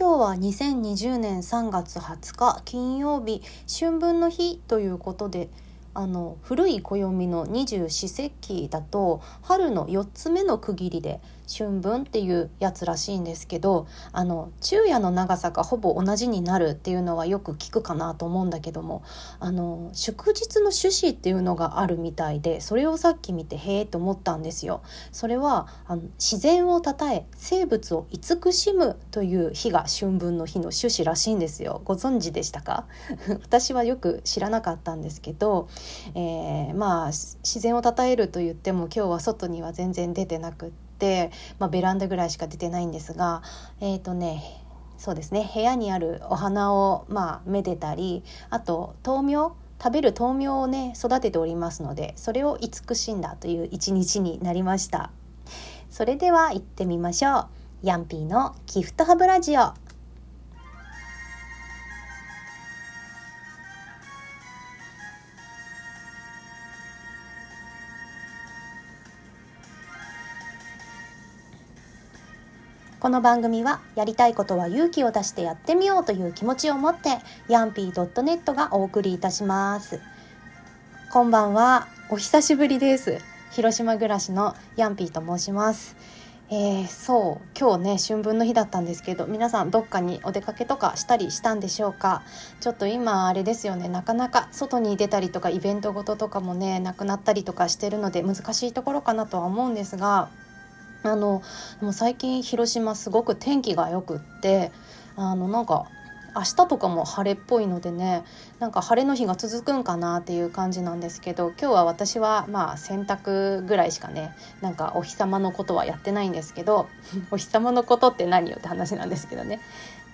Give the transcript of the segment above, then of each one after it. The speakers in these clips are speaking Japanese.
今日は2020年3月20日金曜日春分の日ということであの古い暦の二十四節気だと春の4つ目の区切りで春分っていうやつらしいんですけどあの昼夜の長さがほぼ同じになるっていうのはよく聞くかなと思うんだけどもあの祝日の趣旨っていうのがあるみたいでそれをさっき見てへえと思ったんですよ。それはあの自然をたたえ生物を慈しむという日が春分の日の趣旨らしいんですよ。ご存知でしたか？私はよく知らなかったんですけど、えー、まあ自然をたたえると言っても今日は外には全然出てなくって。、まあ、ベランダぐらいしか出てないんですがえっ、ー、とねそうですね部屋にあるお花をまあめでたりあと豆苗食べる豆苗をね育てておりますのでそれを慈しんだという一日になりました。それでは行ってみましょう。ヤンピーのギフトハブラジオ。この番組はやりたいことは勇気を出してやってみようという気持ちを持ってヤンピー .net がお送りいたします。こんばんは。お久しぶりです。広島暮らしのヤンピーと申します。えー、そう。今日ね春分の日だったんですけど皆さんどっかにお出かけとかしたりしたんでしょうか？ちょっと今あれですよね。なかなか外に出たりとかイベントごととかもねなくなったりとかしてるので難しいところかなとは思うんですがあのもう最近広島すごく天気がよくってあのなんか明日とかも晴れっぽいのでねなんか晴れの日が続くんかなっていう感じなんですけど今日は私はまあ洗濯ぐらいしかねなんかお日様のことはやってないんですけど お日様のことって何よって話なんですけどね。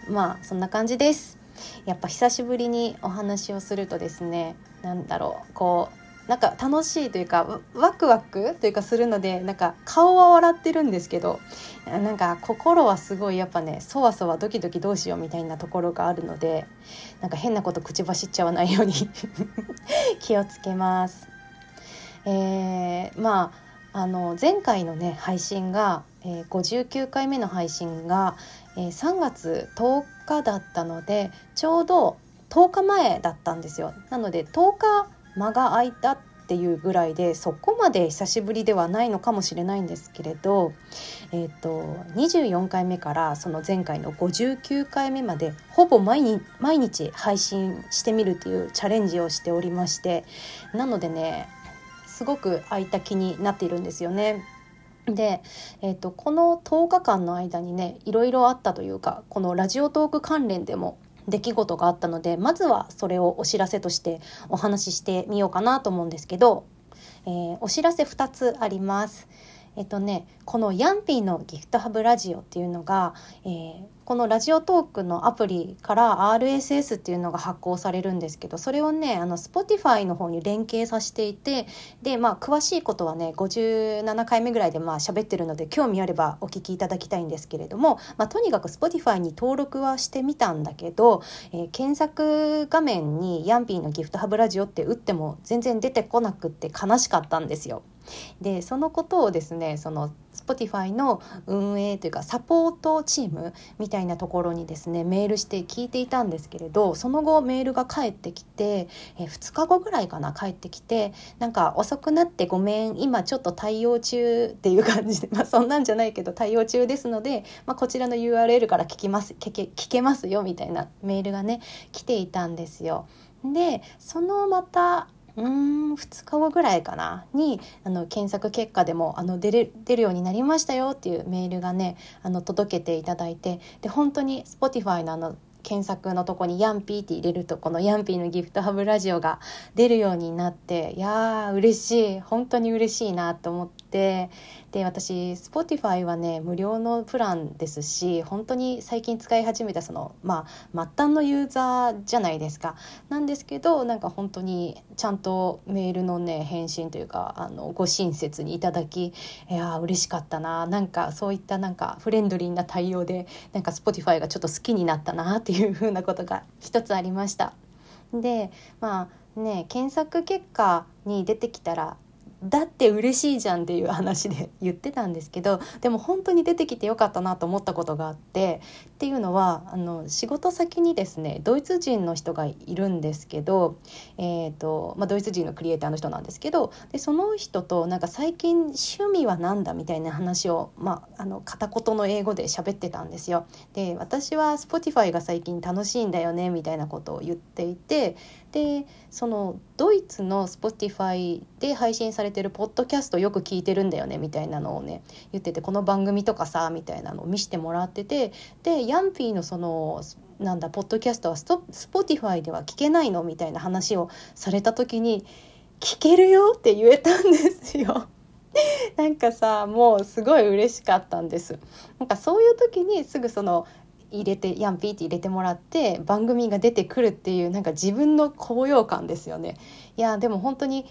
まあそんな感じです。やっぱ久しぶりにお話をするとですね何だろうこうなんか楽しいというかワクワクというかするのでなんか顔は笑ってるんですけどなんか心はすごいやっぱねそわそわドキドキどうしようみたいなところがあるのでなんか変なこと口走っちゃわないように 気をつけます。えー、まああの前回のね配信が、えー、59回目の配信が、えー、3月10日だったのでちょうど10日前だったんですよ。なので10日間が空いたっていうぐらいでそこまで久しぶりではないのかもしれないんですけれど、えーと、24回目からその前回の59回目までほぼ毎日毎日配信してみるっていうチャレンジをしておりましてなのでねすごく空いた気になっているんですよね。で、えーと、この10日間の間にねいろいろあったというかこのラジオトーク関連でも出来事があったのでまずはそれをお知らせとしてお話ししてみようかなと思うんですけど、えー、お知らせ2つあります。えっとねこのヤンピーのギフトハブラジオっていうのが、えー、このラジオトークのアプリから RSS っていうのが発行されるんですけどそれをねあの Spotify の方に連携させていてでまあ詳しいことはね57回目ぐらいでまあ喋ってるので興味あればお聞きいただきたいんですけれども、まあ、とにかく Spotify に登録はしてみたんだけど、えー、検索画面にヤンピーのギフトハブラジオって打っても全然出てこなくって悲しかったんですよ。でそのことをですねその Spotify の運営というかサポートチームみたいなところにですねメールして聞いていたんですけれどその後メールが返ってきて、え2日後ぐらいかな返ってきてなんか遅くなってごめん今ちょっと対応中っていう感じで まあそんなんじゃないけど対応中ですので、まあ、こちらの URL から聞きます聞け聞けますよみたいなメールがね来ていたんですよ。でそのまたうん2日後ぐらいかな。にあの検索結果でもあの出る出るようになりましたよっていうメールがねあの届けていただいてで本当に Spotify のあの検索のとこにヤンピーって入れるとこのヤンピーのギフトハブラジオが出るようになっていやー嬉しい。本当に嬉しいなと思ってで私 Spotify はね無料のプランですし本当に最近使い始めたそのまあ末端のユーザーじゃないですかなんですけどなんか本当にちゃんとメールのね返信というかあのご親切にいただきいや嬉しかったななんかそういったなんかフレンドリーな対応でなんか Spotify がちょっと好きになったなっていうふうなことが一つありました。でまあね検索結果に出てきたらだって嬉しいじゃんっていう話で言ってたんですけどでも本当に出てきてよかったなと思ったことがあってっていうのはあの仕事先にですねドイツ人の人がいるんですけど、えーとまあ、ドイツ人のクリエイターの人なんですけどでその人となんか最近趣味は何だみたいな話を、まあ、あの片言の英語で喋ってたんですよ。で私は Spotify が最近楽しいんだよねみたいなことを言っていてでそのドイツの Spotify で配信されてるポッドキャストよく聞いてるんだよねみたいなのをね言っててこの番組とかさみたいなのを見せてもらっててでヤンピーのそのなんだポッドキャストはス Spotify では聞けないの？みたいな話をされた時に聞けるよって言えたんですよ。なんかさもうすごい嬉しかったんですなんかそういう時にすぐその入れてヤンピーって入れてもらって番組が出てくるっていうなんか自分の高揚感ですよね。いやでも本当に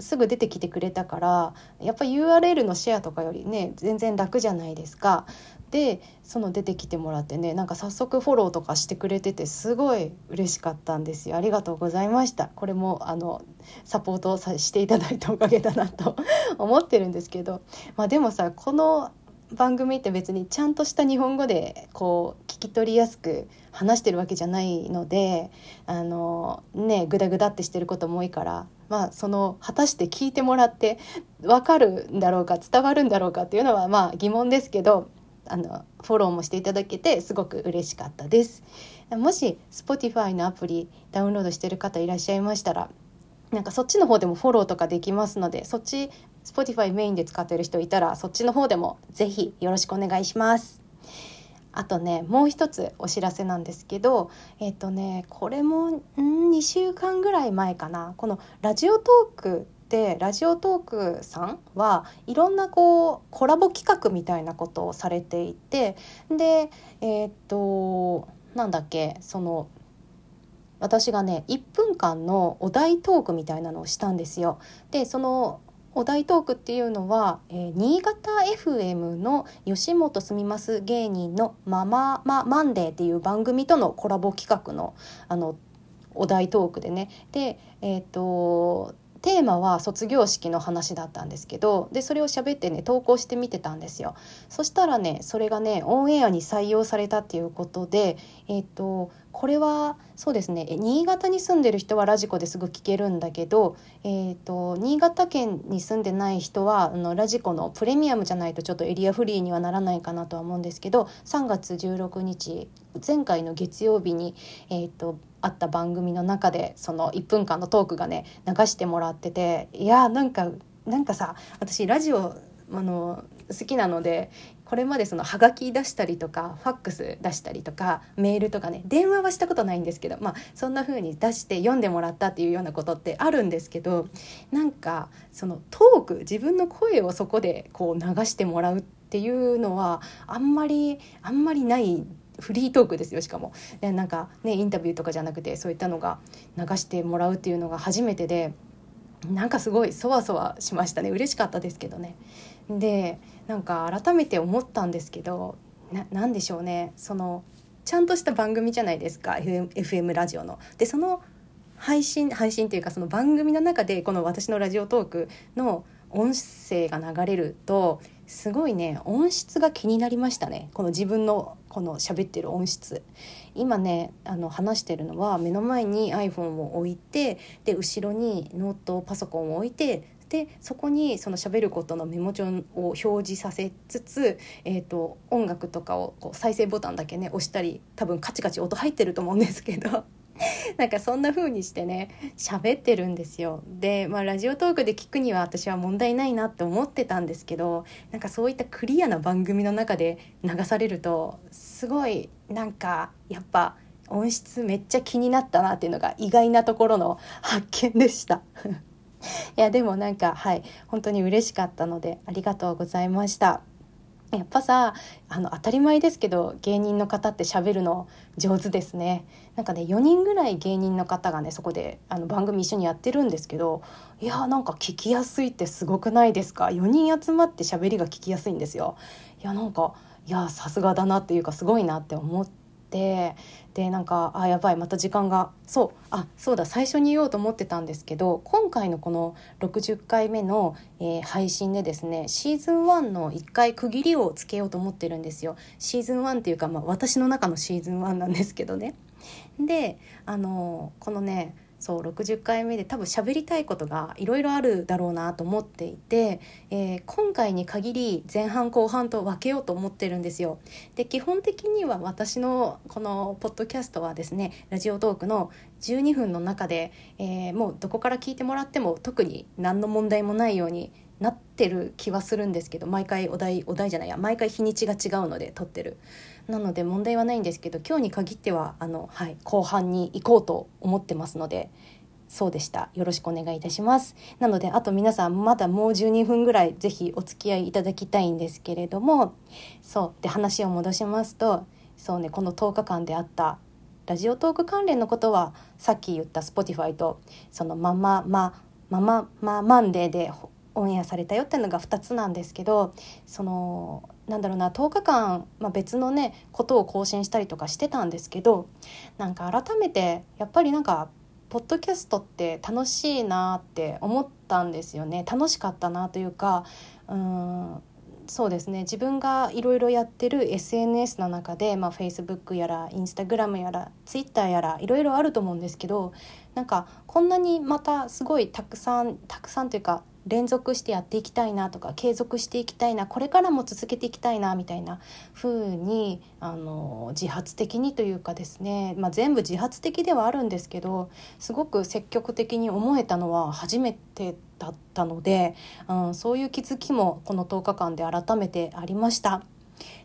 すぐ出てきてくれたからやっぱ URL のシェアとかよりね全然楽じゃないですか。でその出てきてもらってねなんか早速フォローとかしてくれててすごい嬉しかったんですよ。ありがとうございました。これもあのサポートさしていただいたおかげだなと思ってるんですけど。まあでもさこの番組って別にちゃんとした日本語でこう聞き取りやすく話してるわけじゃないのであのねグダグダってしてることも多いからまあその果たして聞いてもらって分かるんだろうか伝わるんだろうかっていうのはまあ疑問ですけどあのフォローもしていただけてすごく嬉しかったです。もし Spotify のアプリダウンロードしてる方いらっしゃいましたらなんかそっちの方でもフォローとかできますのでそっち Spotify メインで使ってる人いたらそっちの方でもぜひよろしくお願いします。あとねもう一つお知らせなんですけどえっ、とねこれもん2週間ぐらい前かなこのラジオトークでラジオトークさんはいろんなこうコラボ企画みたいなことをされていてでえっ、となんだっけその私がね1分間のお題トークみたいなのをしたんですよ。でそのお題トークっていうのは、えー、新潟 FM の吉本住みます芸人のママママンデーっていう番組とのコラボ企画のあのお題トークでね。でえっ、ー、とテーマは卒業式の話だったんですけどでそれを喋ってね投稿してみてたんですよ。そしたらねそれがねオンエアに採用されたっていうことでえっ、ー、とこれはそうですね新潟に住んでる人はラジコですぐ聞けるんだけど、えーと、新潟県に住んでない人はあのラジコのプレミアムじゃないとちょっとエリアフリーにはならないかなとは思うんですけど3月16日前回の月曜日に、えーと、あった番組の中でその1分間のトークがね流してもらってていやーなんかなんかさ私ラジオあの好きなのでこれまでそのハガキ出したりとかファックス出したりとかメールとかね電話はしたことないんですけどまあそんな風に出して読んでもらったっていうようなことってあるんですけどなんかそのトーク自分の声をそこでこう流してもらうっていうのはあんまりあんまりないフリートークですよしかも。でなんかねインタビューとかじゃなくてそういったのが流してもらうっていうのが初めてでなんかすごいそわそわしましたね。嬉しかったですけどね。でなんか改めて思ったんですけど何でしょうね。そのちゃんとした番組じゃないですか FM, ラジオの。でその配信配信っていうかその番組の中でこの私のラジオトークの音声が流れるとすごいね音質が気になりましたね。この自分のこの喋ってる音質。今ねあの話してるのは目の前に iPhone を置いてで後ろにノートパソコンを置いてでそこにその喋ることのメモ帳を表示させつつ、えーと、音楽とかをこう再生ボタンだけね押したり多分カチカチ音入ってると思うんですけど。なんかそんな風にしてね喋ってるんですよで、まあ、ラジオトークで聞くには私は問題ないなって思ってたんですけどなんかそういったクリアな番組の中で流されるとすごいなんかやっぱ音質めっちゃ気になったなっていうのが意外なところの発見でした。いやでもなんかはい本当に嬉しかったのでありがとうございました。やっぱさあの当たり前ですけど芸人の方って喋るの上手ですね。なんかね4人ぐらい芸人の方がねそこであの番組一緒にやってるんですけどいやなんか聞きやすいってすごくないですか？4人集まって喋りが聞きやすいんですよ。いやなんかいやさすがだなっていうかすごいなって思っってでなんかあやばいまた時間がそうあそうだ最初に言おうと思ってたんですけど今回のこの60回目の、えー、配信でですねシーズン1の1回区切りをつけようと思ってるんですよ。シーズン1っていうか、まあ、私の中のシーズン1なんですけどね。であのこのねそう60回目で多分喋りたいことがいろいろあるだろうなと思っていて、えー、今回に限り前半後半と分けようと思ってるんですよ。で基本的には私のこのポッドキャストはですねラジオトークの12分の中で、えー、もうどこから聞いてもらっても特に何の問題もないようになってる気はするんですけど毎回お題お題じゃないや毎回日にちが違うので撮ってる。なので問題はないんですけど今日に限ってはあの、はい、後半に行こうと思ってますのでそうでした。よろしくお願いいたします。なのであと皆さんまだもう12分ぐらいぜひお付き合いいただきたいんですけれどもそうで話を戻しますとそうねこの10日間であったラジオトーク関連のことはさっき言った Spotify とそのままままままマンデーでオンエアされたよっていうのが2つなんですけどそのなんだろうな10日間、まあ、別のねことを更新したりとかしてたんですけどなんか改めてやっぱりなんかポッドキャストって楽しいなって思ったんですよね。楽しかったなというかうんそうですね。自分がいろいろやってる SNS の中で、まあ、Facebook やら Instagram やら Twitter やらいろいろあると思うんですけどなんかこんなにまたすごいたくさんたくさんというか連続してやっていきたいなとか継続していきたいなこれからも続けていきたいなみたいな風にあの自発的にというかですね、まあ、全部自発的ではあるんですけどすごく積極的に思えたのは初めてだったので、うん、そういう気づきもこの10日間で改めてありました。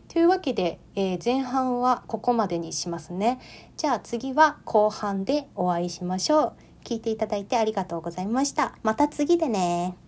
というわけで、えー、前半はここまでにしますね。じゃあ次は後半でお会いしましょう。聞いていただいてありがとうございました。また次でね。